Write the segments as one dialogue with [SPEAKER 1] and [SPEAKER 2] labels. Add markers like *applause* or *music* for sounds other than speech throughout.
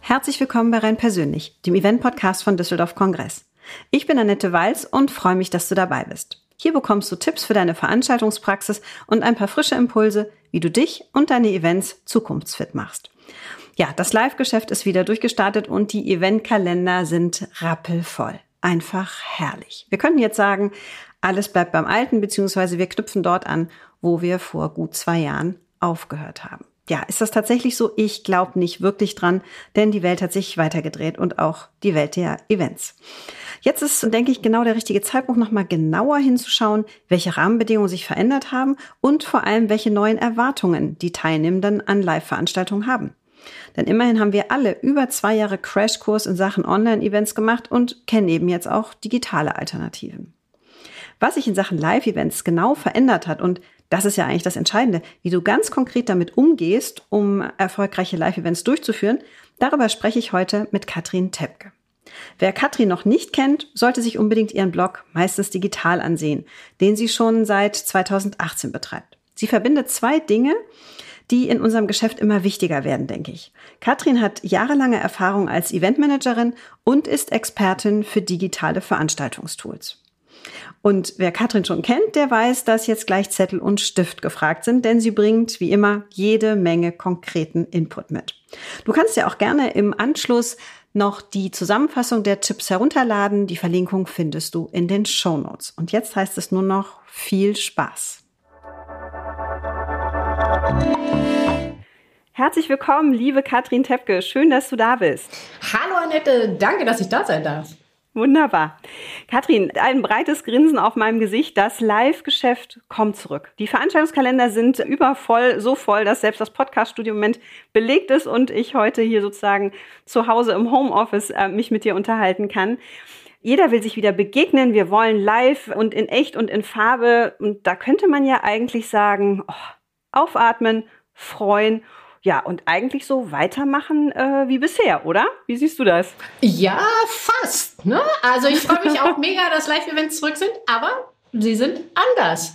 [SPEAKER 1] Herzlich willkommen bei Rein Persönlich, dem Event-Podcast von Düsseldorf Kongress. Ich bin Annette Walz und freue mich, dass du dabei bist. Hier bekommst du Tipps für deine Veranstaltungspraxis und ein paar frische Impulse, wie du dich und deine Events zukunftsfit machst. Ja, das Live-Geschäft ist wieder durchgestartet und die Eventkalender sind rappelvoll. Einfach herrlich. Wir könnten jetzt sagen, alles bleibt beim Alten, beziehungsweise wir knüpfen dort an, wo wir vor gut zwei Jahren aufgehört haben ja, ist das tatsächlich so? Ich glaube nicht wirklich dran, denn die Welt hat sich weitergedreht und auch die Welt der Events. Jetzt ist, denke ich, genau der richtige Zeitpunkt, nochmal genauer hinzuschauen, welche Rahmenbedingungen sich verändert haben und vor allem, welche neuen Erwartungen die Teilnehmenden an Live-Veranstaltungen haben. Denn immerhin haben wir alle über zwei Jahre Crashkurs in Sachen Online-Events gemacht und kennen eben jetzt auch digitale Alternativen. Was sich in Sachen Live-Events genau verändert hat und das ist ja eigentlich das Entscheidende, wie du ganz konkret damit umgehst, um erfolgreiche Live-Events durchzuführen. Darüber spreche ich heute mit Katrin Tepke. Wer Katrin noch nicht kennt, sollte sich unbedingt ihren Blog meistens digital ansehen, den sie schon seit 2018 betreibt. Sie verbindet zwei Dinge, die in unserem Geschäft immer wichtiger werden, denke ich. Katrin hat jahrelange Erfahrung als Eventmanagerin und ist Expertin für digitale Veranstaltungstools. Und wer Katrin schon kennt, der weiß, dass jetzt gleich Zettel und Stift gefragt sind, denn sie bringt wie immer jede Menge konkreten Input mit. Du kannst ja auch gerne im Anschluss noch die Zusammenfassung der Tipps herunterladen. Die Verlinkung findest du in den Show Notes. Und jetzt heißt es nur noch viel Spaß. Herzlich willkommen, liebe Katrin Tepke. Schön, dass du da bist.
[SPEAKER 2] Hallo Annette, danke, dass ich da sein darf.
[SPEAKER 1] Wunderbar. Katrin, ein breites Grinsen auf meinem Gesicht. Das Live-Geschäft kommt zurück. Die Veranstaltungskalender sind übervoll, so voll, dass selbst das Podcast-Studio im Moment belegt ist und ich heute hier sozusagen zu Hause im Homeoffice äh, mich mit dir unterhalten kann. Jeder will sich wieder begegnen. Wir wollen live und in echt und in Farbe. Und da könnte man ja eigentlich sagen, oh, aufatmen, freuen ja, und eigentlich so weitermachen äh, wie bisher, oder? Wie siehst du das?
[SPEAKER 2] Ja, fast. Ne? Also ich freue mich auch *laughs* mega, dass Live-Events zurück sind, aber sie sind anders.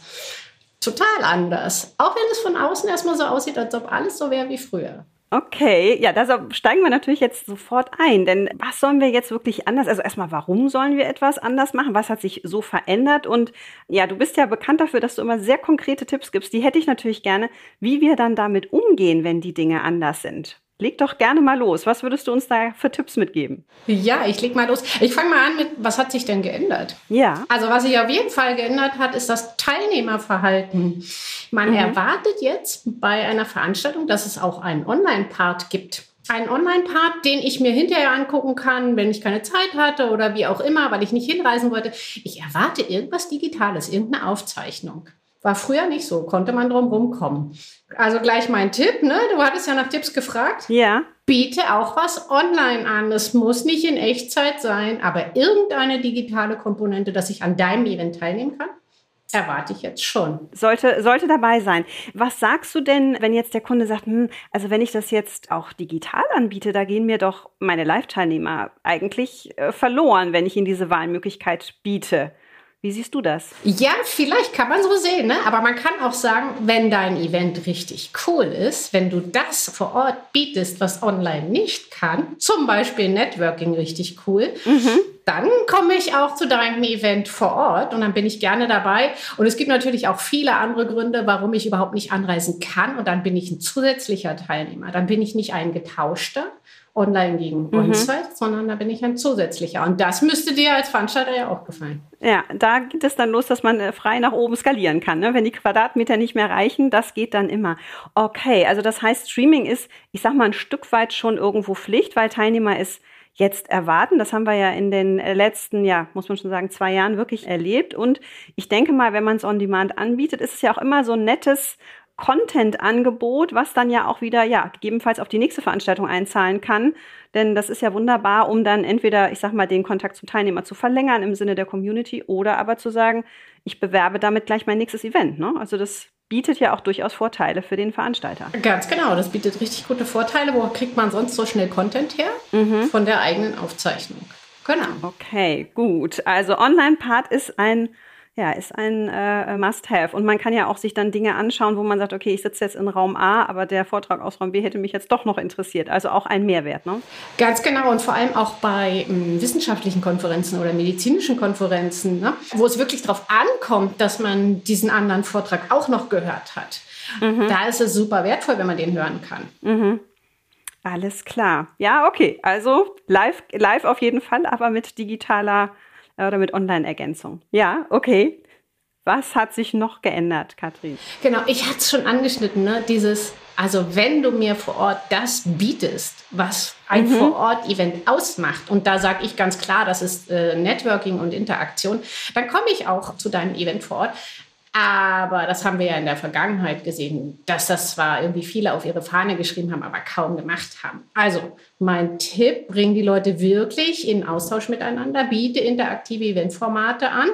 [SPEAKER 2] Total anders. Auch wenn es von außen erstmal so aussieht, als ob alles so wäre wie früher.
[SPEAKER 1] Okay, ja, da steigen wir natürlich jetzt sofort ein. Denn was sollen wir jetzt wirklich anders? Also erstmal, warum sollen wir etwas anders machen? Was hat sich so verändert? Und ja, du bist ja bekannt dafür, dass du immer sehr konkrete Tipps gibst. Die hätte ich natürlich gerne, wie wir dann damit umgehen, wenn die Dinge anders sind. Leg doch gerne mal los. Was würdest du uns da für Tipps mitgeben?
[SPEAKER 2] Ja, ich leg mal los. Ich fange mal an mit, was hat sich denn geändert?
[SPEAKER 1] Ja.
[SPEAKER 2] Also was sich auf jeden Fall geändert hat, ist das Teilnehmerverhalten. Man mhm. erwartet jetzt bei einer Veranstaltung, dass es auch einen Online-Part gibt. Einen Online-Part, den ich mir hinterher angucken kann, wenn ich keine Zeit hatte oder wie auch immer, weil ich nicht hinreisen wollte. Ich erwarte irgendwas Digitales, irgendeine Aufzeichnung. War früher nicht so, konnte man drum rumkommen. Also gleich mein Tipp, ne? Du hattest ja nach Tipps gefragt.
[SPEAKER 1] Ja.
[SPEAKER 2] Biete auch was online an. Es muss nicht in Echtzeit sein, aber irgendeine digitale Komponente, dass ich an deinem Event teilnehmen kann. Erwarte ich jetzt schon.
[SPEAKER 1] Sollte, sollte dabei sein. Was sagst du denn, wenn jetzt der Kunde sagt, hm, also wenn ich das jetzt auch digital anbiete, da gehen mir doch meine Live-Teilnehmer eigentlich äh, verloren, wenn ich ihnen diese Wahlmöglichkeit biete? Wie siehst du das?
[SPEAKER 2] Ja, vielleicht kann man so sehen, ne? aber man kann auch sagen, wenn dein Event richtig cool ist, wenn du das vor Ort bietest, was online nicht kann, zum Beispiel Networking richtig cool, mhm. dann komme ich auch zu deinem Event vor Ort und dann bin ich gerne dabei. Und es gibt natürlich auch viele andere Gründe, warum ich überhaupt nicht anreisen kann und dann bin ich ein zusätzlicher Teilnehmer. Dann bin ich nicht ein getauschter online gegen mhm. On-Site, sondern da bin ich ein zusätzlicher. Und das müsste dir als Veranstalter ja auch gefallen.
[SPEAKER 1] Ja, da geht es dann los, dass man äh, frei nach oben skalieren kann. Ne? Wenn die Quadratmeter nicht mehr reichen, das geht dann immer. Okay, also das heißt, Streaming ist, ich sag mal, ein Stück weit schon irgendwo Pflicht, weil Teilnehmer es jetzt erwarten. Das haben wir ja in den äh, letzten, ja, muss man schon sagen, zwei Jahren wirklich erlebt. Und ich denke mal, wenn man es on demand anbietet, ist es ja auch immer so ein nettes Content-Angebot, was dann ja auch wieder, ja, gegebenenfalls auf die nächste Veranstaltung einzahlen kann. Denn das ist ja wunderbar, um dann entweder, ich sag mal, den Kontakt zum Teilnehmer zu verlängern im Sinne der Community oder aber zu sagen, ich bewerbe damit gleich mein nächstes Event. Ne? Also das bietet ja auch durchaus Vorteile für den Veranstalter.
[SPEAKER 2] Ganz genau, das bietet richtig gute Vorteile. Wo kriegt man sonst so schnell Content her? Mhm. Von der eigenen Aufzeichnung. Genau.
[SPEAKER 1] Okay, gut. Also Online-Part ist ein ja, ist ein äh, Must-Have. Und man kann ja auch sich dann Dinge anschauen, wo man sagt, okay, ich sitze jetzt in Raum A, aber der Vortrag aus Raum B hätte mich jetzt doch noch interessiert. Also auch ein Mehrwert, ne?
[SPEAKER 2] Ganz genau. Und vor allem auch bei m, hm, wissenschaftlichen Konferenzen oder medizinischen Konferenzen, ne? wo es wirklich darauf ankommt, dass man diesen anderen Vortrag auch noch gehört hat. Mhm. Da ist es super wertvoll, wenn man den hören kann.
[SPEAKER 1] Mhm. Alles klar. Ja, okay. Also live, live auf jeden Fall, aber mit digitaler oder mit Online-Ergänzung. Ja, okay. Was hat sich noch geändert, Katrin?
[SPEAKER 2] Genau, ich hatte es schon angeschnitten, ne? dieses, also wenn du mir vor Ort das bietest, was ein mhm. Vor-Ort-Event ausmacht, und da sage ich ganz klar, das ist äh, Networking und Interaktion, dann komme ich auch zu deinem Event vor Ort. Aber das haben wir ja in der Vergangenheit gesehen, dass das zwar irgendwie viele auf ihre Fahne geschrieben haben, aber kaum gemacht haben. Also mein Tipp, bring die Leute wirklich in Austausch miteinander, biete interaktive Eventformate an.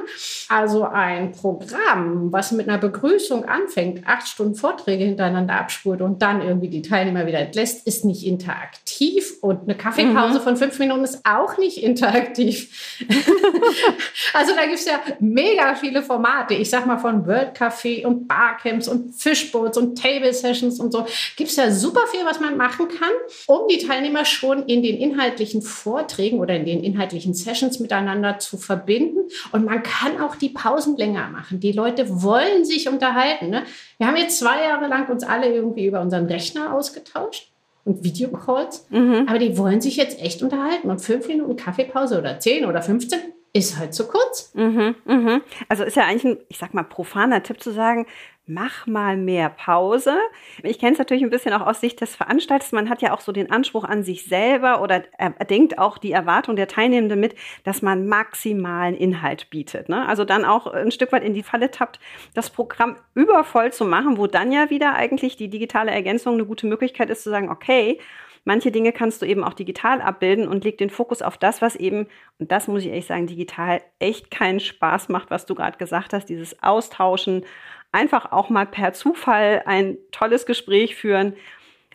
[SPEAKER 2] Also ein Programm, was mit einer Begrüßung anfängt, acht Stunden Vorträge hintereinander abspult und dann irgendwie die Teilnehmer wieder entlässt, ist nicht interaktiv. Und eine Kaffeepause mhm. von fünf Minuten ist auch nicht interaktiv. *laughs* also da gibt es ja mega viele Formate. Ich sag mal von World Café und Barcamps und Fishboats und Table Sessions und so. Gibt es ja super viel, was man machen kann, um die Teilnehmer schon in den inhaltlichen Vorträgen oder in den inhaltlichen Sessions miteinander zu verbinden. Und man kann auch die Pausen länger machen. Die Leute wollen sich unterhalten. Ne? Wir haben jetzt zwei Jahre lang uns alle irgendwie über unseren Rechner ausgetauscht und Videocalls, mhm. aber die wollen sich jetzt echt unterhalten. Und fünf Minuten Kaffeepause oder zehn oder 15 ist halt zu kurz.
[SPEAKER 1] Mhm, mhm. Also ist ja eigentlich ein, ich sag mal, profaner Tipp zu sagen, mach mal mehr Pause. Ich kenne es natürlich ein bisschen auch aus Sicht des Veranstalters. Man hat ja auch so den Anspruch an sich selber oder er denkt auch die Erwartung der Teilnehmenden mit, dass man maximalen Inhalt bietet. Ne? Also dann auch ein Stück weit in die Falle tappt, das Programm übervoll zu machen, wo dann ja wieder eigentlich die digitale Ergänzung eine gute Möglichkeit ist zu sagen, okay, Manche Dinge kannst du eben auch digital abbilden und leg den Fokus auf das, was eben, und das muss ich ehrlich sagen, digital echt keinen Spaß macht, was du gerade gesagt hast, dieses Austauschen, einfach auch mal per Zufall ein tolles Gespräch führen.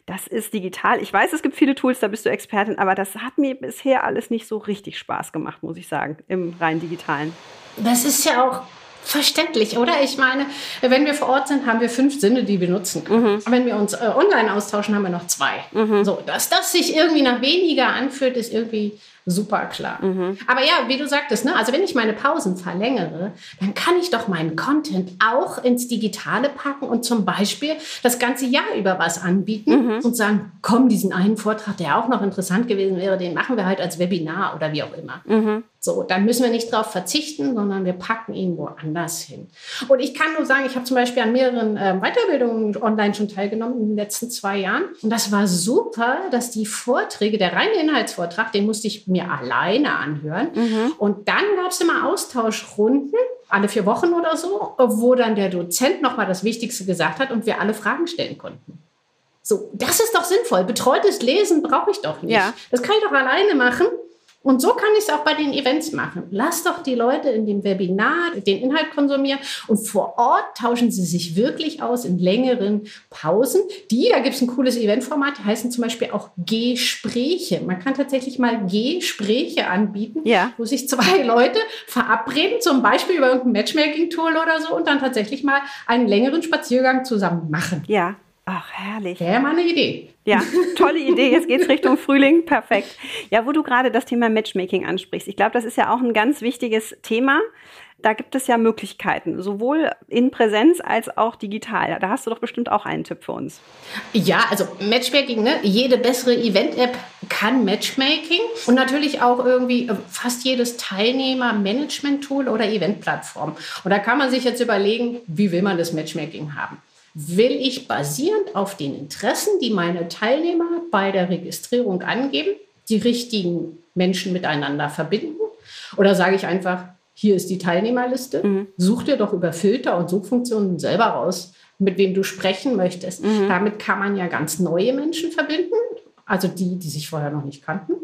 [SPEAKER 1] Das ist digital. Ich weiß, es gibt viele Tools, da bist du Expertin, aber das hat mir bisher alles nicht so richtig Spaß gemacht, muss ich sagen, im rein digitalen.
[SPEAKER 2] Das ist ja auch verständlich, oder? Ich meine, wenn wir vor Ort sind, haben wir fünf Sinne, die wir nutzen können. Mhm. Wenn wir uns äh, online austauschen, haben wir noch zwei. Mhm. So, dass das sich irgendwie nach weniger anfühlt, ist irgendwie super klar. Mhm. Aber ja, wie du sagtest, ne, also wenn ich meine Pausen verlängere, dann kann ich doch meinen Content auch ins Digitale packen und zum Beispiel das ganze Jahr über was anbieten mhm. und sagen, komm, diesen einen Vortrag, der auch noch interessant gewesen wäre, den machen wir halt als Webinar oder wie auch immer. Mhm. So, dann müssen wir nicht darauf verzichten, sondern wir packen ihn woanders hin. Und ich kann nur sagen, ich habe zum Beispiel an mehreren äh, Weiterbildungen online schon teilgenommen in den letzten zwei Jahren. Und das war super, dass die Vorträge, der reine Inhaltsvortrag, den musste ich mir alleine anhören. Mhm. Und dann gab es immer Austauschrunden, alle vier Wochen oder so, wo dann der Dozent nochmal das Wichtigste gesagt hat und wir alle Fragen stellen konnten. So, das ist doch sinnvoll. Betreutes Lesen brauche ich doch nicht. Ja. Das kann ich doch alleine machen. Und so kann ich es auch bei den Events machen. Lass doch die Leute in dem Webinar den Inhalt konsumieren und vor Ort tauschen sie sich wirklich aus in längeren Pausen. Die, da gibt es ein cooles Eventformat, die heißen zum Beispiel auch Gespräche. Man kann tatsächlich mal Gespräche anbieten, ja. wo sich zwei Leute verabreden, zum Beispiel über irgendein Matchmaking-Tool oder so und dann tatsächlich mal einen längeren Spaziergang zusammen machen.
[SPEAKER 1] Ja, Ach, herrlich.
[SPEAKER 2] Wäre mal eine Idee.
[SPEAKER 1] Ja, *laughs* tolle Idee. Jetzt geht's Richtung Frühling. Perfekt. Ja, wo du gerade das Thema Matchmaking ansprichst. Ich glaube, das ist ja auch ein ganz wichtiges Thema. Da gibt es ja Möglichkeiten, sowohl in Präsenz als auch digital. Da hast du doch bestimmt auch einen Tipp für uns.
[SPEAKER 2] Ja, also Matchmaking, ne? jede bessere Event-App kann Matchmaking und natürlich auch irgendwie äh, fast jedes Teilnehmer-Management-Tool oder Event-Plattform. Und da kann man sich jetzt überlegen, wie will man das Matchmaking haben? Will ich basierend auf den Interessen, die meine Teilnehmer bei der Registrierung angeben, die richtigen Menschen miteinander verbinden? Oder sage ich einfach, hier ist die Teilnehmerliste, mhm. such dir doch über Filter und Suchfunktionen selber raus, mit wem du sprechen möchtest. Mhm. Damit kann man ja ganz neue Menschen verbinden, also die, die sich vorher noch nicht kannten.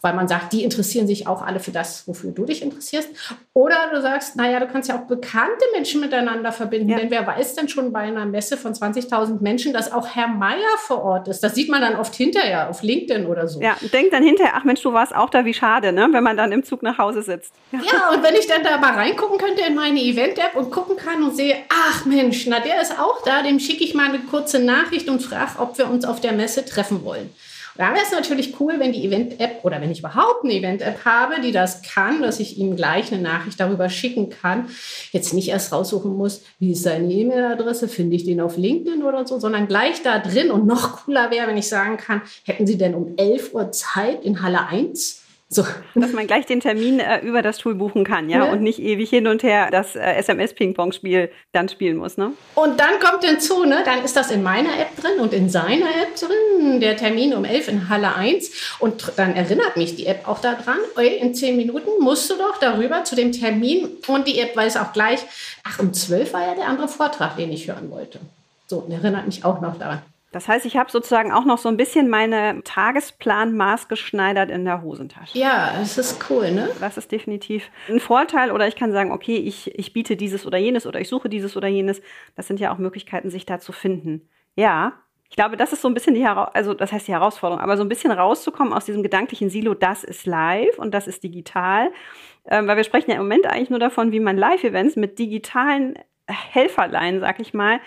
[SPEAKER 2] Weil man sagt, die interessieren sich auch alle für das, wofür du dich interessierst. Oder du sagst, naja, du kannst ja auch bekannte Menschen miteinander verbinden, ja. denn wer weiß denn schon bei einer Messe von 20.000 Menschen, dass auch Herr Meier vor Ort ist. Das sieht man dann oft hinterher auf LinkedIn oder so.
[SPEAKER 1] Ja, denkt dann hinterher, ach Mensch, du warst auch da, wie schade, ne? wenn man dann im Zug nach Hause sitzt.
[SPEAKER 2] Ja, ja und wenn ich dann da mal reingucken könnte in meine Event-App und gucken kann und sehe, ach Mensch, na der ist auch da, dem schicke ich mal eine kurze Nachricht und frage, ob wir uns auf der Messe treffen wollen. Da wäre es natürlich cool, wenn die Event-App oder wenn ich überhaupt eine Event-App habe, die das kann, dass ich ihm gleich eine Nachricht darüber schicken kann. Jetzt nicht erst raussuchen muss, wie ist seine E-Mail-Adresse, finde ich den auf LinkedIn oder so, sondern gleich da drin. Und noch cooler wäre, wenn ich sagen kann, hätten Sie denn um 11 Uhr Zeit in Halle 1?
[SPEAKER 1] So. Dass man gleich den Termin äh, über das Tool buchen kann, ja, ja, und nicht ewig hin und her das äh, SMS-Ping-Pong-Spiel dann spielen muss, ne?
[SPEAKER 2] Und dann kommt hinzu, ne, dann ist das in meiner App drin und in seiner App drin, der Termin um 11 in Halle 1 und dann erinnert mich die App auch daran, ey, in 10 Minuten musst du doch darüber zu dem Termin und die App weiß auch gleich, ach, um 12 war ja der andere Vortrag, den ich hören wollte. So, und erinnert mich auch noch daran.
[SPEAKER 1] Das heißt, ich habe sozusagen auch noch so ein bisschen meine Tagesplan maßgeschneidert in der Hosentasche.
[SPEAKER 2] Ja, es ist cool, ne?
[SPEAKER 1] Das ist definitiv ein Vorteil. Oder ich kann sagen, okay, ich, ich biete dieses oder jenes oder ich suche dieses oder jenes. Das sind ja auch Möglichkeiten, sich da zu finden. Ja, ich glaube, das ist so ein bisschen die Herausforderung, also das heißt die Herausforderung, aber so ein bisschen rauszukommen aus diesem gedanklichen Silo, das ist live und das ist digital. Ähm, weil wir sprechen ja im Moment eigentlich nur davon, wie man Live-Events mit digitalen Helferlein, sag ich mal,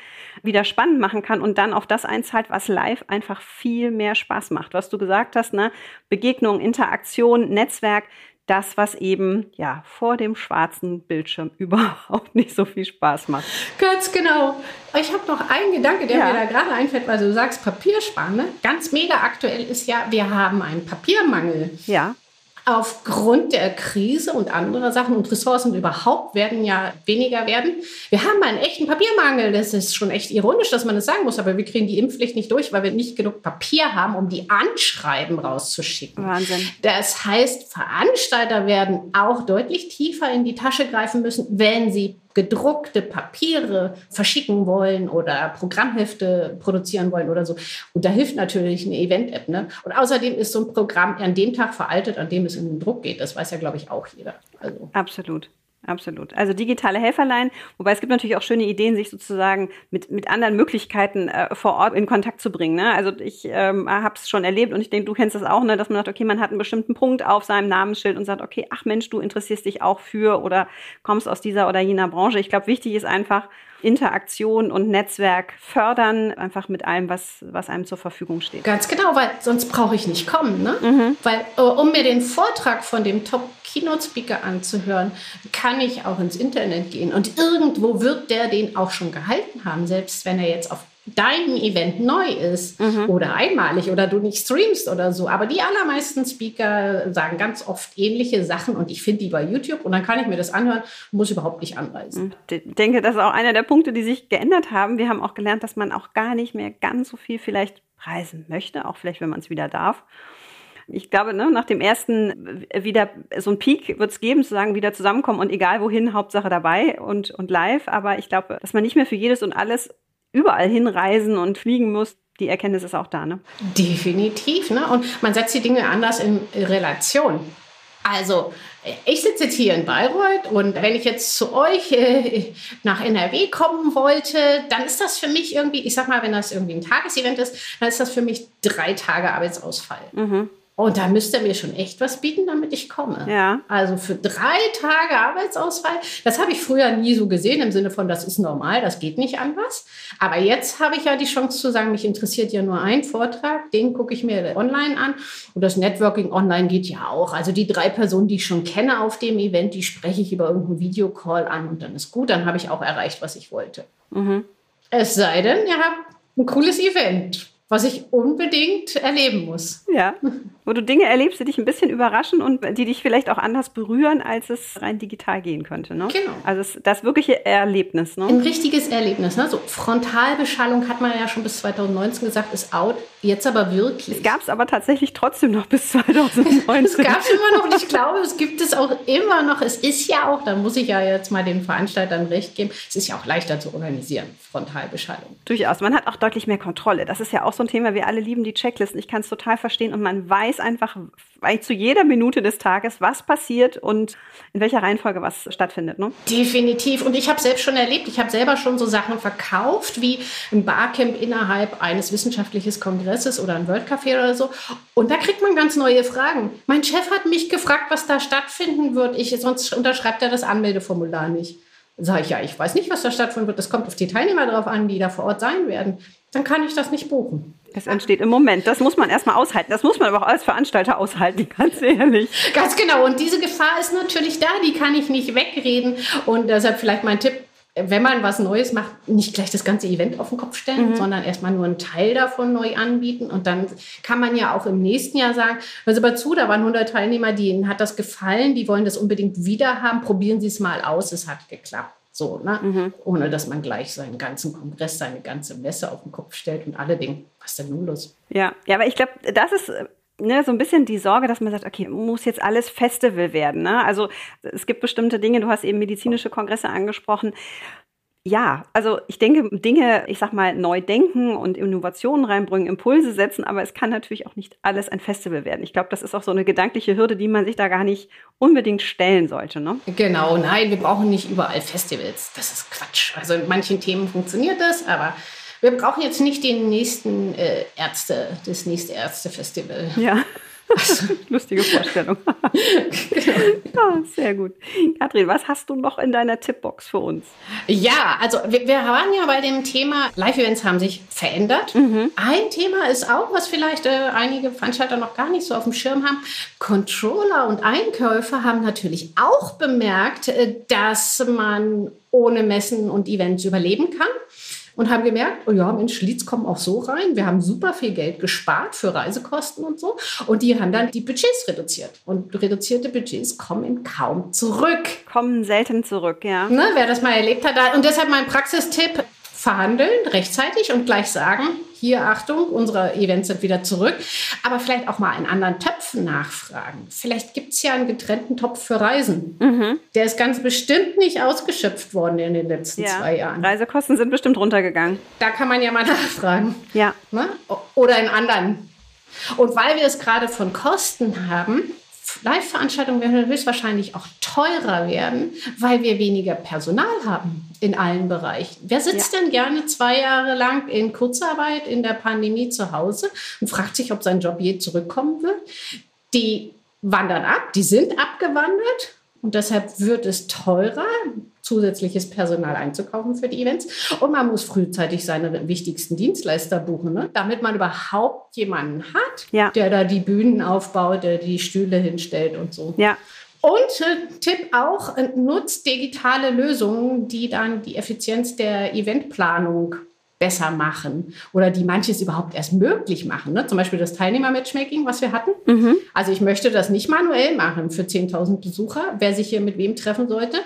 [SPEAKER 1] wieder spannend machen kann und dann auf das einzahlt, was live einfach viel mehr Spaß macht. Was du gesagt hast, ne? Begegnung, Interaktion, Netzwerk, das, was eben ja vor dem schwarzen Bildschirm *laughs* überhaupt nicht so viel Spaß macht.
[SPEAKER 2] Ganz genau. Ich habe noch einen Gedanke, der ja. mir da gerade einfällt, weil du sagst Papiersparen. Ne? Ganz mega aktuell ist ja, wir haben einen Papiermangel.
[SPEAKER 1] Ja
[SPEAKER 2] aufgrund der Krise und anderer Sachen und Ressourcen überhaupt werden ja weniger werden. Wir haben einen echten Papiermangel. Das ist schon echt ironisch, dass man das sagen muss, aber wir kriegen die Impfpflicht nicht durch, weil wir nicht genug Papier haben, um die Anschreiben rauszuschicken.
[SPEAKER 1] Wahnsinn.
[SPEAKER 2] Das heißt, Veranstalter werden auch deutlich tiefer in die Tasche greifen müssen, wenn sie gedruckte Papiere verschicken wollen oder Programmhefte produzieren wollen oder so. Und da hilft natürlich eine Event-App. Ne? Und außerdem ist so ein Programm an dem Tag veraltet, an dem es in den Druck geht. Das weiß ja, glaube ich, auch jeder.
[SPEAKER 1] Also. Absolut. Absolut. Also digitale Helferlein, wobei es gibt natürlich auch schöne Ideen, sich sozusagen mit, mit anderen Möglichkeiten äh, vor Ort in Kontakt zu bringen. Ne? Also ich ähm, habe es schon erlebt und ich denke, du kennst das auch, ne? dass man sagt, okay, man hat einen bestimmten Punkt auf seinem Namensschild und sagt, okay, ach Mensch, du interessierst dich auch für oder kommst aus dieser oder jener Branche. Ich glaube, wichtig ist einfach, Interaktion und Netzwerk fördern, einfach mit allem, was, was einem zur Verfügung steht.
[SPEAKER 2] Ganz genau, weil sonst brauche ich nicht kommen. Ne? Mhm. Weil, äh, um mir den Vortrag von dem Top-Keynote-Speaker anzuhören, kann ich auch ins Internet gehen. Und irgendwo wird der den auch schon gehalten haben, selbst wenn er jetzt auf dein Event neu ist mhm. oder einmalig oder du nicht streamst oder so. Aber die allermeisten Speaker sagen ganz oft ähnliche Sachen und ich finde die bei YouTube und dann kann ich mir das anhören, muss überhaupt nicht anreisen.
[SPEAKER 1] Ich denke, das ist auch einer der Punkte, die sich geändert haben. Wir haben auch gelernt, dass man auch gar nicht mehr ganz so viel vielleicht reisen möchte, auch vielleicht, wenn man es wieder darf. Ich glaube, ne, nach dem ersten wieder so ein Peak wird es geben, zu sagen, wieder zusammenkommen und egal wohin, Hauptsache dabei und, und live. Aber ich glaube, dass man nicht mehr für jedes und alles überall hinreisen und fliegen muss, die Erkenntnis ist auch da, ne?
[SPEAKER 2] Definitiv, ne? Und man setzt die Dinge anders in Relation. Also, ich sitze jetzt hier in Bayreuth und wenn ich jetzt zu euch äh, nach NRW kommen wollte, dann ist das für mich irgendwie, ich sag mal, wenn das irgendwie ein Tagesevent ist, dann ist das für mich drei Tage Arbeitsausfall. Mhm. Und da müsste er mir schon echt was bieten, damit ich komme.
[SPEAKER 1] Ja.
[SPEAKER 2] Also für drei Tage Arbeitsausfall, das habe ich früher nie so gesehen, im Sinne von, das ist normal, das geht nicht anders. Aber jetzt habe ich ja die Chance zu sagen, mich interessiert ja nur ein Vortrag, den gucke ich mir online an. Und das Networking online geht ja auch. Also die drei Personen, die ich schon kenne auf dem Event, die spreche ich über irgendeinen Videocall an und dann ist gut, dann habe ich auch erreicht, was ich wollte. Mhm. Es sei denn, ihr habt ein cooles Event was ich unbedingt erleben muss.
[SPEAKER 1] Ja, *laughs* wo du Dinge erlebst, die dich ein bisschen überraschen und die dich vielleicht auch anders berühren, als es rein digital gehen könnte. Ne?
[SPEAKER 2] Genau.
[SPEAKER 1] Also das wirkliche Erlebnis. Ne?
[SPEAKER 2] Ein richtiges Erlebnis. Ne? So Frontalbeschallung hat man ja schon bis 2019 gesagt, ist out. Jetzt aber wirklich.
[SPEAKER 1] Es gab es aber tatsächlich trotzdem noch bis *laughs* 2019.
[SPEAKER 2] es gab es immer noch und ich glaube, es gibt es auch immer noch. Es ist ja auch, da muss ich ja jetzt mal den Veranstaltern recht geben, es ist ja auch leichter zu organisieren, Frontalbeschallung.
[SPEAKER 1] Durchaus. Man hat auch deutlich mehr Kontrolle. Das ist ja auch so ein Thema. Wir alle lieben die Checklisten. Ich kann es total verstehen und man weiß, weiß einfach zu jeder Minute des Tages, was passiert und in welcher Reihenfolge was stattfindet. Ne?
[SPEAKER 2] Definitiv. Und ich habe selbst schon erlebt, ich habe selber schon so Sachen verkauft, wie ein Barcamp innerhalb eines wissenschaftlichen Kongresses oder ein World Café oder so. Und da kriegt man ganz neue Fragen. Mein Chef hat mich gefragt, was da stattfinden wird. Ich, sonst unterschreibt er das Anmeldeformular nicht. Sage ich, ja, ich weiß nicht, was da stattfinden wird. Das kommt auf die Teilnehmer drauf an, die da vor Ort sein werden. Dann kann ich das nicht buchen.
[SPEAKER 1] Es entsteht im Moment. Das muss man erstmal aushalten. Das muss man aber auch als Veranstalter aushalten, *laughs* ganz ehrlich.
[SPEAKER 2] Ganz genau. Und diese Gefahr ist natürlich da. Die kann ich nicht wegreden. Und deshalb vielleicht mein Tipp, wenn man was Neues macht, nicht gleich das ganze Event auf den Kopf stellen, mhm. sondern erstmal nur einen Teil davon neu anbieten. Und dann kann man ja auch im nächsten Jahr sagen, also bei zu, da waren 100 Teilnehmer, denen hat das gefallen, die wollen das unbedingt wieder haben, probieren Sie es mal aus, es hat geklappt. So, ne? Mhm. Ohne dass man gleich seinen ganzen Kongress, seine ganze Messe auf den Kopf stellt und alle denken, was ist denn nun los?
[SPEAKER 1] Ja, ja, aber ich glaube, das ist ne, so ein bisschen die Sorge, dass man sagt, okay, muss jetzt alles Festival werden. Ne? Also es gibt bestimmte Dinge, du hast eben medizinische Kongresse angesprochen. Ja, also ich denke, Dinge, ich sag mal, neu denken und Innovationen reinbringen, Impulse setzen, aber es kann natürlich auch nicht alles ein Festival werden. Ich glaube, das ist auch so eine gedankliche Hürde, die man sich da gar nicht unbedingt stellen sollte. Ne?
[SPEAKER 2] Genau, nein, wir brauchen nicht überall Festivals. Das ist Quatsch. Also in manchen Themen funktioniert das, aber wir brauchen jetzt nicht den nächsten äh, Ärzte, das nächste Ärztefestival.
[SPEAKER 1] Ja. *laughs* Lustige Vorstellung. *laughs* genau. ja, sehr gut. Kathrin, was hast du noch in deiner Tippbox für uns?
[SPEAKER 2] Ja, also wir, wir waren ja bei dem Thema, Live-Events haben sich verändert. Mhm. Ein Thema ist auch, was vielleicht äh, einige Veranstalter noch gar nicht so auf dem Schirm haben. Controller und Einkäufer haben natürlich auch bemerkt, äh, dass man ohne Messen und Events überleben kann und haben gemerkt, oh ja, Mensch, Leads kommen auch so rein. Wir haben super viel Geld gespart für Reisekosten und so. Und die haben dann die Budgets reduziert. Und reduzierte Budgets kommen kaum zurück.
[SPEAKER 1] Kommen selten zurück, ja.
[SPEAKER 2] Ne, wer das mal erlebt hat. Und deshalb mein Praxistipp, verhandeln rechtzeitig und gleich sagen, hier Achtung, unsere Events sind wieder zurück. Aber vielleicht auch mal in anderen Töpfen nachfragen. Vielleicht gibt es ja einen getrennten Topf für Reisen. Mhm. Der ist ganz bestimmt nicht ausgeschöpft worden in den letzten ja. zwei Jahren.
[SPEAKER 1] Reisekosten sind bestimmt runtergegangen.
[SPEAKER 2] Da kann man ja mal *laughs* nachfragen.
[SPEAKER 1] Ja.
[SPEAKER 2] Ne? Oder in anderen. Und weil wir es gerade von Kosten haben, Live-Veranstaltungen werden höchstwahrscheinlich auch teurer werden, weil wir weniger Personal haben in allen Bereichen. Wer sitzt ja. denn gerne zwei Jahre lang in Kurzarbeit in der Pandemie zu Hause und fragt sich, ob sein Job je zurückkommen wird? Die wandern ab, die sind abgewandert und deshalb wird es teurer, zusätzliches Personal einzukaufen für die Events. Und man muss frühzeitig seine wichtigsten Dienstleister buchen, ne? damit man überhaupt jemanden hat, ja. der da die Bühnen aufbaut, der die Stühle hinstellt und so.
[SPEAKER 1] Ja.
[SPEAKER 2] Und äh, Tipp auch, äh, nutzt digitale Lösungen, die dann die Effizienz der Eventplanung besser machen oder die manches überhaupt erst möglich machen. Ne? Zum Beispiel das Teilnehmer-Matchmaking, was wir hatten. Mhm. Also ich möchte das nicht manuell machen für 10.000 Besucher, wer sich hier mit wem treffen sollte.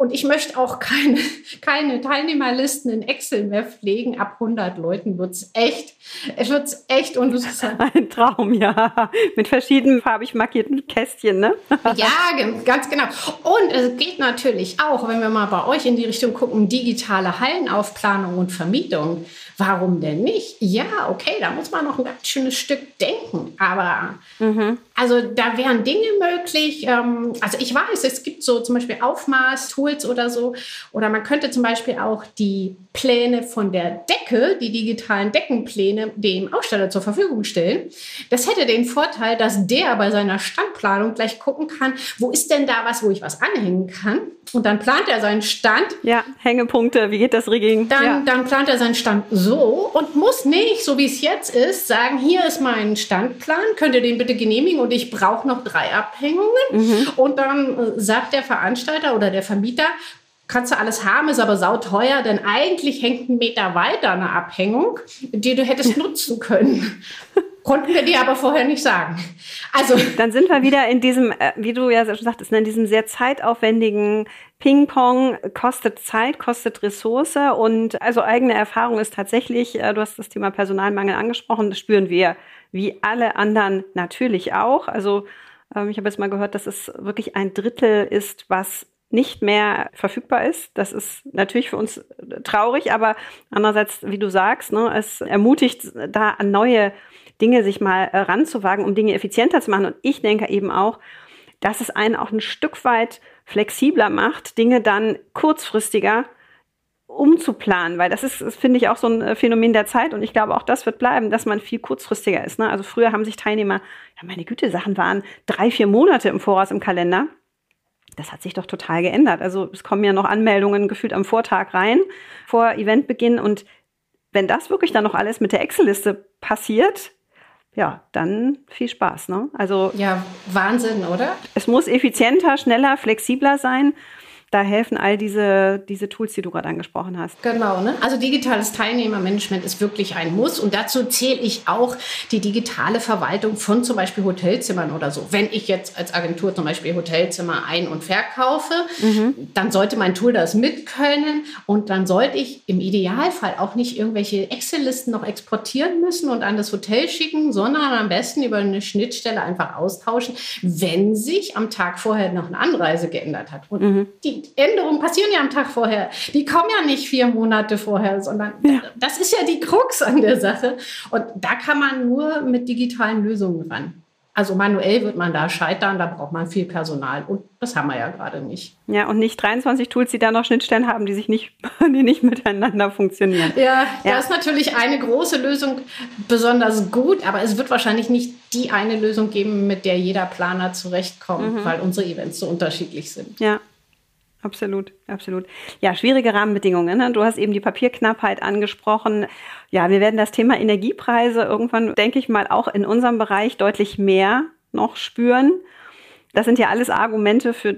[SPEAKER 2] Und ich möchte auch keine, *laughs* keine Teilnehmerlisten in Excel mehr pflegen. Ab 100 Leuten wird es echt, es wird echt
[SPEAKER 1] uninteressant. *laughs* Ein Traum, ja. Mit verschiedenen farbig markierten Kästchen, ne? *laughs*
[SPEAKER 2] ja, ganz genau. Und es geht natürlich auch, wenn wir mal bei euch in die Richtung gucken, digitale Hallenaufplanung und Vermietung. Warum denn nicht? Ja, okay, da muss man noch ein ganz schönes Stück denken. Aber mhm. Also da wären Dinge möglich. Ähm, also ich weiß, es gibt so zum Beispiel Aufmaß-Tools oder so. Oder man könnte zum Beispiel auch die Pläne von der Decke, die digitalen Deckenpläne, dem Aussteller zur Verfügung stellen. Das hätte den Vorteil, dass der bei seiner Standplanung gleich gucken kann, wo ist denn da was, wo ich was anhängen kann. Und dann plant er seinen Stand.
[SPEAKER 1] Ja, Hängepunkte, wie geht das Rigging?
[SPEAKER 2] Dann,
[SPEAKER 1] ja.
[SPEAKER 2] dann plant er seinen Stand so und muss nicht, so wie es jetzt ist, sagen, hier ist mein Standplan, könnt ihr den bitte genehmigen und ich brauche noch drei Abhängungen. Mhm. Und dann äh, sagt der Veranstalter oder der Vermieter, kannst du alles haben, ist aber sauteuer, denn eigentlich hängt ein Meter weiter eine Abhängung, die du hättest nutzen können. *laughs* Konnten wir dir aber vorher nicht sagen.
[SPEAKER 1] Also. Dann sind wir wieder in diesem, äh, wie du ja schon sagtest, ne, in diesem sehr zeitaufwendigen Ping-Pong kostet Zeit, kostet Ressource und also eigene Erfahrung ist tatsächlich, äh, du hast das Thema Personalmangel angesprochen, das spüren wir wie alle anderen natürlich auch. Also ähm, ich habe jetzt mal gehört, dass es wirklich ein Drittel ist, was nicht mehr verfügbar ist. Das ist natürlich für uns traurig, aber andererseits, wie du sagst, ne, es ermutigt da neue Dinge sich mal äh, ranzuwagen, um Dinge effizienter zu machen. Und ich denke eben auch, dass es einen auch ein Stück weit flexibler macht, Dinge dann kurzfristiger umzuplanen, weil das ist, finde ich, auch so ein äh, Phänomen der Zeit und ich glaube, auch das wird bleiben, dass man viel kurzfristiger ist. Ne? Also früher haben sich Teilnehmer, ja meine Güte, Sachen waren drei, vier Monate im Voraus im Kalender. Das hat sich doch total geändert. Also es kommen ja noch Anmeldungen gefühlt am Vortag rein vor Eventbeginn und wenn das wirklich dann noch alles mit der Excel-Liste passiert, ja, dann viel Spaß. Ne?
[SPEAKER 2] Also ja, Wahnsinn, oder?
[SPEAKER 1] Es muss effizienter, schneller, flexibler sein da helfen all diese, diese Tools, die du gerade angesprochen hast.
[SPEAKER 2] Genau, ne? also digitales Teilnehmermanagement ist wirklich ein Muss und dazu zähle ich auch die digitale Verwaltung von zum Beispiel Hotelzimmern oder so. Wenn ich jetzt als Agentur zum Beispiel Hotelzimmer ein- und verkaufe, mhm. dann sollte mein Tool das mitkönnen und dann sollte ich im Idealfall auch nicht irgendwelche Excel-Listen noch exportieren müssen und an das Hotel schicken, sondern am besten über eine Schnittstelle einfach austauschen, wenn sich am Tag vorher noch eine Anreise geändert hat. Und mhm. die Änderungen passieren ja am Tag vorher. Die kommen ja nicht vier Monate vorher, sondern ja. das ist ja die Krux an der Sache. Und da kann man nur mit digitalen Lösungen ran. Also manuell wird man da scheitern, da braucht man viel Personal und das haben wir ja gerade nicht.
[SPEAKER 1] Ja, und nicht 23 Tools, die da noch Schnittstellen haben, die sich nicht, *laughs* die nicht miteinander funktionieren.
[SPEAKER 2] Ja, ja, da ist natürlich eine große Lösung besonders gut, aber es wird wahrscheinlich nicht die eine Lösung geben, mit der jeder Planer zurechtkommt, mhm. weil unsere Events so unterschiedlich sind.
[SPEAKER 1] Ja, Absolut, absolut. Ja, schwierige Rahmenbedingungen. Ne? Du hast eben die Papierknappheit angesprochen. Ja, wir werden das Thema Energiepreise irgendwann, denke ich mal, auch in unserem Bereich deutlich mehr noch spüren. Das sind ja alles Argumente für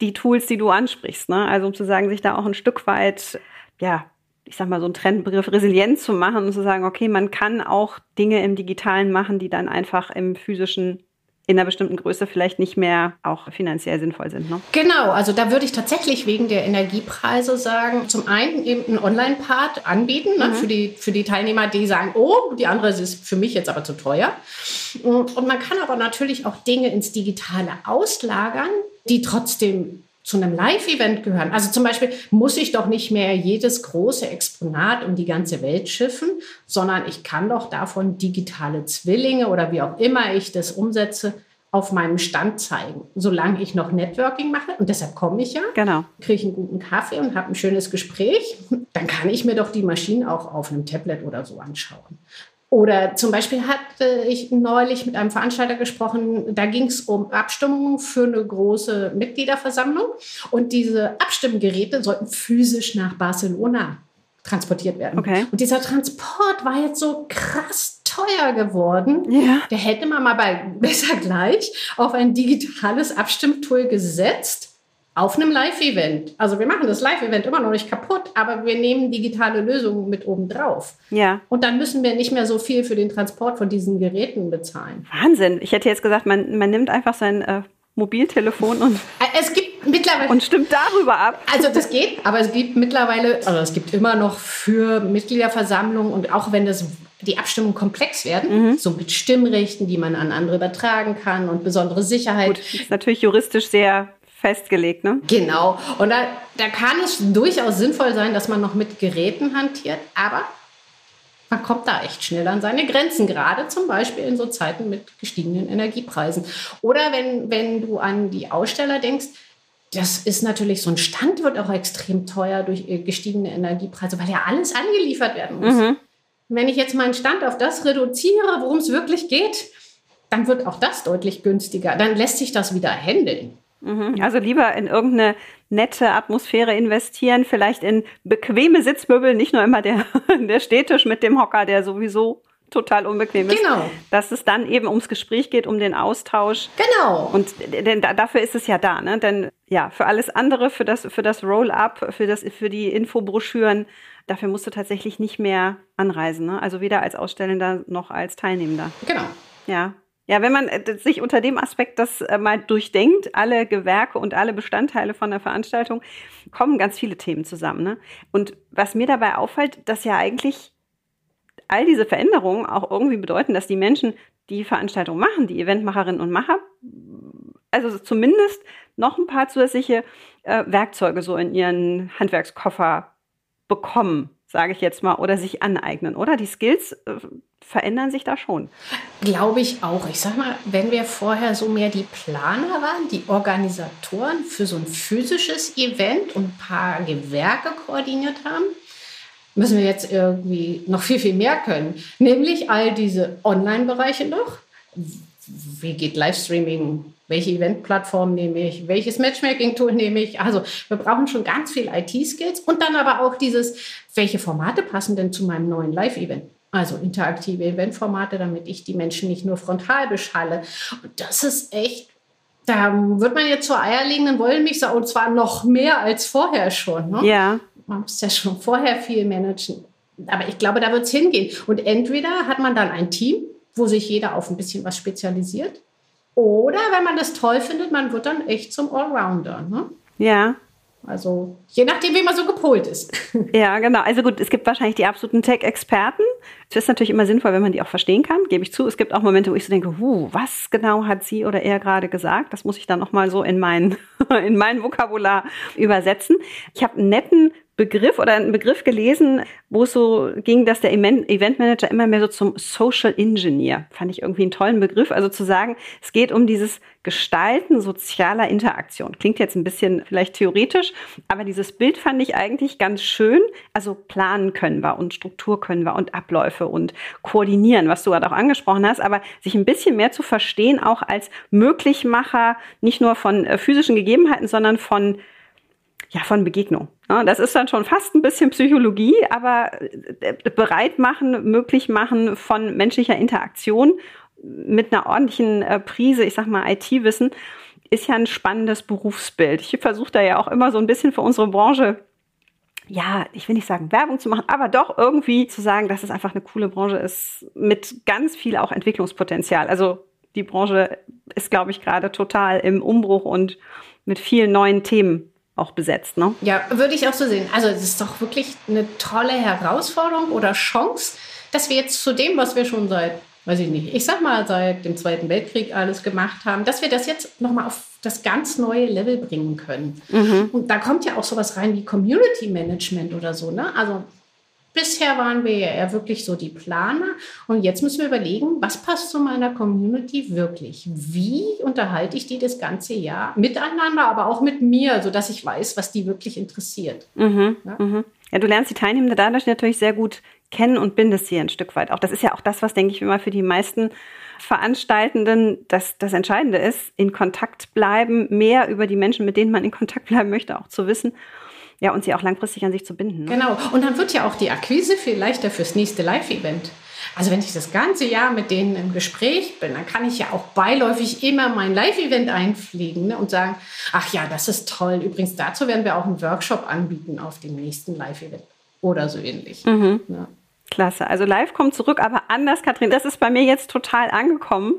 [SPEAKER 1] die Tools, die du ansprichst. Ne? Also um zu sagen, sich da auch ein Stück weit, ja, ich sag mal, so einen Trendbegriff resilient zu machen und zu sagen, okay, man kann auch Dinge im Digitalen machen, die dann einfach im physischen in einer bestimmten Größe vielleicht nicht mehr auch finanziell sinnvoll sind. Ne?
[SPEAKER 2] Genau, also da würde ich tatsächlich wegen der Energiepreise sagen, zum einen eben einen Online-Part anbieten ne, mhm. für, die, für die Teilnehmer, die sagen, oh, die andere ist für mich jetzt aber zu teuer. Und man kann aber natürlich auch Dinge ins Digitale auslagern, die trotzdem zu einem Live-Event gehören. Also zum Beispiel muss ich doch nicht mehr jedes große Exponat um die ganze Welt schiffen, sondern ich kann doch davon digitale Zwillinge oder wie auch immer ich das umsetze, auf meinem Stand zeigen, solange ich noch Networking mache. Und deshalb komme ich ja.
[SPEAKER 1] Genau.
[SPEAKER 2] Kriege ich einen guten Kaffee und habe ein schönes Gespräch. Dann kann ich mir doch die Maschinen auch auf einem Tablet oder so anschauen. Oder zum Beispiel hatte ich neulich mit einem Veranstalter gesprochen, da ging es um Abstimmungen für eine große Mitgliederversammlung. Und diese Abstimmgeräte sollten physisch nach Barcelona transportiert werden.
[SPEAKER 1] Okay.
[SPEAKER 2] Und dieser Transport war jetzt so krass teuer geworden.
[SPEAKER 1] Ja.
[SPEAKER 2] Der hätte man mal bei *laughs* besser gleich auf ein digitales Abstimmtool gesetzt auf einem Live-Event. Also wir machen das Live-Event immer noch nicht kaputt, aber wir nehmen digitale Lösungen mit oben drauf.
[SPEAKER 1] Ja.
[SPEAKER 2] Und dann müssen wir nicht mehr so viel für den Transport von diesen Geräten bezahlen.
[SPEAKER 1] Wahnsinn. Ich hätte jetzt gesagt, man, man nimmt einfach sein äh, Mobiltelefon und
[SPEAKER 2] es gibt mittlerweile
[SPEAKER 1] und stimmt darüber ab.
[SPEAKER 2] Also das geht, aber es gibt mittlerweile, also es gibt immer noch für Mitgliederversammlungen und auch wenn das die Abstimmungen komplex werden, mhm. so mit Stimmrechten, die man an andere übertragen kann und besondere Sicherheit. Gut,
[SPEAKER 1] ist natürlich juristisch sehr festgelegt, ne?
[SPEAKER 2] Genau. Und da, da kann es durchaus sinnvoll sein, dass man noch mit Geräten hantiert, aber man kommt da echt schnell an seine Grenzen, gerade zum Beispiel in so Zeiten mit gestiegenen Energiepreisen. Oder wenn, wenn du an die Aussteller denkst, das ist natürlich, so ein Stand wird auch extrem teuer durch äh, gestiegene Energiepreise, weil ja alles angeliefert werden muss. Mhm. Wenn ich jetzt meinen Stand auf das reduziere, worum es wirklich geht, dann wird auch das deutlich günstiger. Dann lässt sich das wieder handeln.
[SPEAKER 1] Mhm. Also lieber in irgendeine nette Atmosphäre investieren, vielleicht in bequeme Sitzmöbel, nicht nur immer der, *laughs* der Stehtisch mit dem Hocker, der sowieso total unbequem ist.
[SPEAKER 2] Genau.
[SPEAKER 1] Dass es dann eben ums Gespräch geht, um den Austausch.
[SPEAKER 2] Genau.
[SPEAKER 1] Und denn dafür ist es ja da, ne? Denn ja, für alles andere, für das, für das Roll-up, für das, für die Infobroschüren, dafür musst du tatsächlich nicht mehr anreisen, ne? Also weder als Ausstellender noch als Teilnehmender.
[SPEAKER 2] Genau.
[SPEAKER 1] Ja. Ja, wenn man äh, sich unter dem Aspekt das äh, mal durchdenkt, alle Gewerke und alle Bestandteile von der Veranstaltung, kommen ganz viele Themen zusammen. Ne? Und was mir dabei auffällt, dass ja eigentlich all diese Veränderungen auch irgendwie bedeuten, dass die Menschen, die Veranstaltung machen, die Eventmacherinnen und Macher, also zumindest noch ein paar zusätzliche äh, Werkzeuge so in ihren Handwerkskoffer bekommen sage ich jetzt mal, oder sich aneignen, oder? Die Skills äh, verändern sich da schon.
[SPEAKER 2] Glaube ich auch. Ich sag mal, wenn wir vorher so mehr die Planer waren, die Organisatoren für so ein physisches Event und ein paar Gewerke koordiniert haben, müssen wir jetzt irgendwie noch viel, viel mehr können. Nämlich all diese Online-Bereiche noch. Wie geht Livestreaming? Welche Event-Plattform nehme ich? Welches Matchmaking-Tool nehme ich? Also wir brauchen schon ganz viel IT-Skills und dann aber auch dieses, welche Formate passen denn zu meinem neuen Live-Event? Also interaktive Eventformate, damit ich die Menschen nicht nur frontal beschalle. Und das ist echt, da wird man jetzt zur eierlegenden Wollmilchsau und zwar noch mehr als vorher schon. Ne?
[SPEAKER 1] Ja.
[SPEAKER 2] Man muss ja schon vorher viel managen. Aber ich glaube, da wird es hingehen. Und entweder hat man dann ein Team, wo sich jeder auf ein bisschen was spezialisiert. Oder wenn man das toll findet, man wird dann echt zum Allrounder. Ne?
[SPEAKER 1] Ja.
[SPEAKER 2] Also je nachdem, wie man so gepolt ist. *laughs*
[SPEAKER 1] Ja, genau. Also gut, es gibt wahrscheinlich die absoluten Tech-Experten. Es ist natürlich immer sinnvoll, wenn man die auch verstehen kann, gebe ich zu. Es gibt auch Momente, wo ich so denke, huh, was genau hat sie oder er gerade gesagt? Das muss ich dann nochmal so in mein, *laughs* in mein Vokabular übersetzen. Ich habe einen netten Begriff oder einen Begriff gelesen, wo es so ging, dass der Eventmanager immer mehr so zum Social Engineer, fand ich irgendwie einen tollen Begriff. Also zu sagen, es geht um dieses Gestalten sozialer Interaktion. Klingt jetzt ein bisschen vielleicht theoretisch, aber dieses Bild fand ich eigentlich ganz schön. Also planen können wir und Struktur können wir und Abläufe und koordinieren, was du gerade auch angesprochen hast, aber sich ein bisschen mehr zu verstehen, auch als Möglichmacher, nicht nur von äh, physischen Gegebenheiten, sondern von ja, von Begegnung. Das ist dann schon fast ein bisschen Psychologie, aber äh, bereit machen, möglich machen von menschlicher Interaktion mit einer ordentlichen äh, Prise, ich sag mal IT-Wissen, ist ja ein spannendes Berufsbild. Ich versuche da ja auch immer so ein bisschen für unsere Branche ja, ich will nicht sagen Werbung zu machen, aber doch irgendwie zu sagen, dass es einfach eine coole Branche ist mit ganz viel auch Entwicklungspotenzial. Also die Branche ist, glaube ich, gerade total im Umbruch und mit vielen neuen Themen auch besetzt. Ne?
[SPEAKER 2] Ja, würde ich auch so sehen. Also es ist doch wirklich eine tolle Herausforderung oder Chance, dass wir jetzt zu dem, was wir schon seit, weiß ich nicht, ich sag mal seit dem Zweiten Weltkrieg alles gemacht haben, dass wir das jetzt nochmal auf das ganz neue Level bringen können. Mhm. Und da kommt ja auch sowas rein wie Community Management oder so. Ne? Also Bisher waren wir ja eher wirklich so die Planer und jetzt müssen wir überlegen, was passt zu meiner Community wirklich? Wie unterhalte ich die das ganze Jahr miteinander, aber auch mit mir, sodass ich weiß, was die wirklich interessiert.
[SPEAKER 1] Mhm, ja? Mhm. ja, du lernst die Teilnehmenden dadurch natürlich sehr gut kennen und bindest sie ein Stück weit auch. Das ist ja auch das, was, denke ich, immer für die meisten Veranstaltenden das, das Entscheidende ist, in Kontakt bleiben, mehr über die Menschen, mit denen man in Kontakt bleiben möchte, auch zu wissen ja, und sie auch langfristig an sich zu binden.
[SPEAKER 2] Ne? Genau. Und dann wird ja auch die Akquise viel leichter fürs nächste Live-Event. Also wenn ich das ganze Jahr mit denen im Gespräch bin, dann kann ich ja auch beiläufig immer mein Live-Event einfliegen ne, und sagen, ach ja, das ist toll. Übrigens dazu werden wir auch einen Workshop anbieten auf dem nächsten Live-Event oder so ähnlich. Mhm.
[SPEAKER 1] Ja. Klasse. Also live kommt zurück, aber anders, Kathrin. Das ist bei mir jetzt total angekommen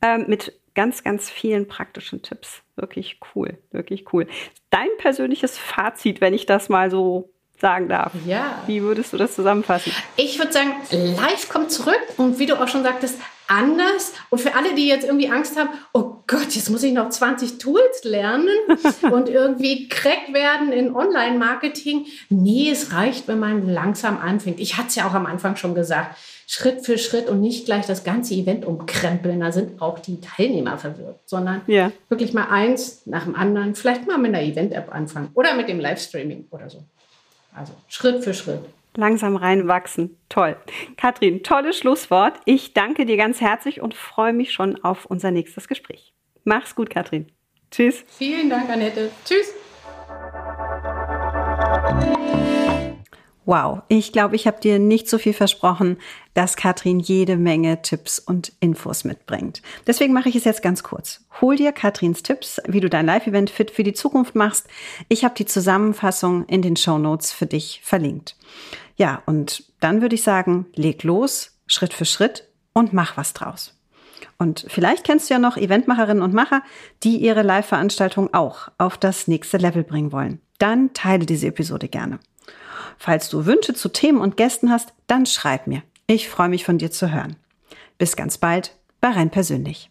[SPEAKER 1] ähm, mit ganz, ganz vielen praktischen Tipps. Wirklich cool, wirklich cool. Dein persönliches Fazit, wenn ich das mal so sagen darf.
[SPEAKER 2] Ja.
[SPEAKER 1] Wie würdest du das zusammenfassen?
[SPEAKER 2] Ich würde sagen, live kommt zurück und wie du auch schon sagtest, anders. Und für alle, die jetzt irgendwie Angst haben, oh Gott, jetzt muss ich noch 20 Tools lernen *laughs* und irgendwie crack werden in Online-Marketing. Nee, es reicht, wenn man langsam anfängt. Ich hatte es ja auch am Anfang schon gesagt. Schritt für Schritt und nicht gleich das ganze Event umkrempeln. Da sind auch die Teilnehmer verwirrt, sondern ja. wirklich mal eins nach dem anderen. Vielleicht mal mit einer Event-App anfangen oder mit dem Livestreaming oder so. Also Schritt für Schritt.
[SPEAKER 1] Langsam reinwachsen. Toll. Katrin, tolles Schlusswort. Ich danke dir ganz herzlich und freue mich schon auf unser nächstes Gespräch. Mach's gut, Katrin. Tschüss.
[SPEAKER 2] Vielen Dank, Annette. Tschüss.
[SPEAKER 1] Wow, ich glaube, ich habe dir nicht so viel versprochen, dass Katrin jede Menge Tipps und Infos mitbringt. Deswegen mache ich es jetzt ganz kurz. Hol dir Katrins Tipps, wie du dein Live-Event fit für die Zukunft machst. Ich habe die Zusammenfassung in den Show Notes für dich verlinkt. Ja, und dann würde ich sagen, leg los, Schritt für Schritt und mach was draus. Und vielleicht kennst du ja noch Eventmacherinnen und Macher, die ihre Live-Veranstaltung auch auf das nächste Level bringen wollen. Dann teile diese Episode gerne. Falls du Wünsche zu Themen und Gästen hast, dann schreib mir. Ich freue mich von dir zu hören. Bis ganz bald bei Rein Persönlich.